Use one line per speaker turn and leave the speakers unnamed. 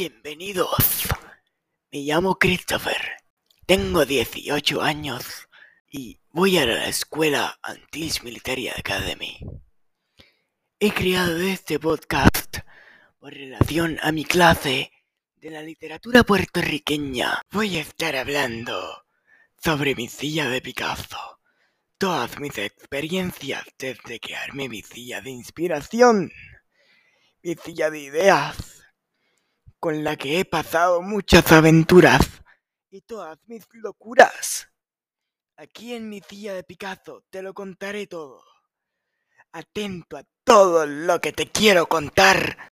Bienvenidos. Me llamo Christopher. Tengo 18 años y voy a la escuela Antilles Military Academy. He creado este podcast por relación a mi clase de la literatura puertorriqueña. Voy a estar hablando sobre mi silla de Picasso. Todas mis experiencias desde crearme mi silla de inspiración. Mi silla de ideas con la que he pasado muchas aventuras y todas mis locuras. Aquí en mi silla de Picasso te lo contaré todo. Atento a todo lo que te quiero contar.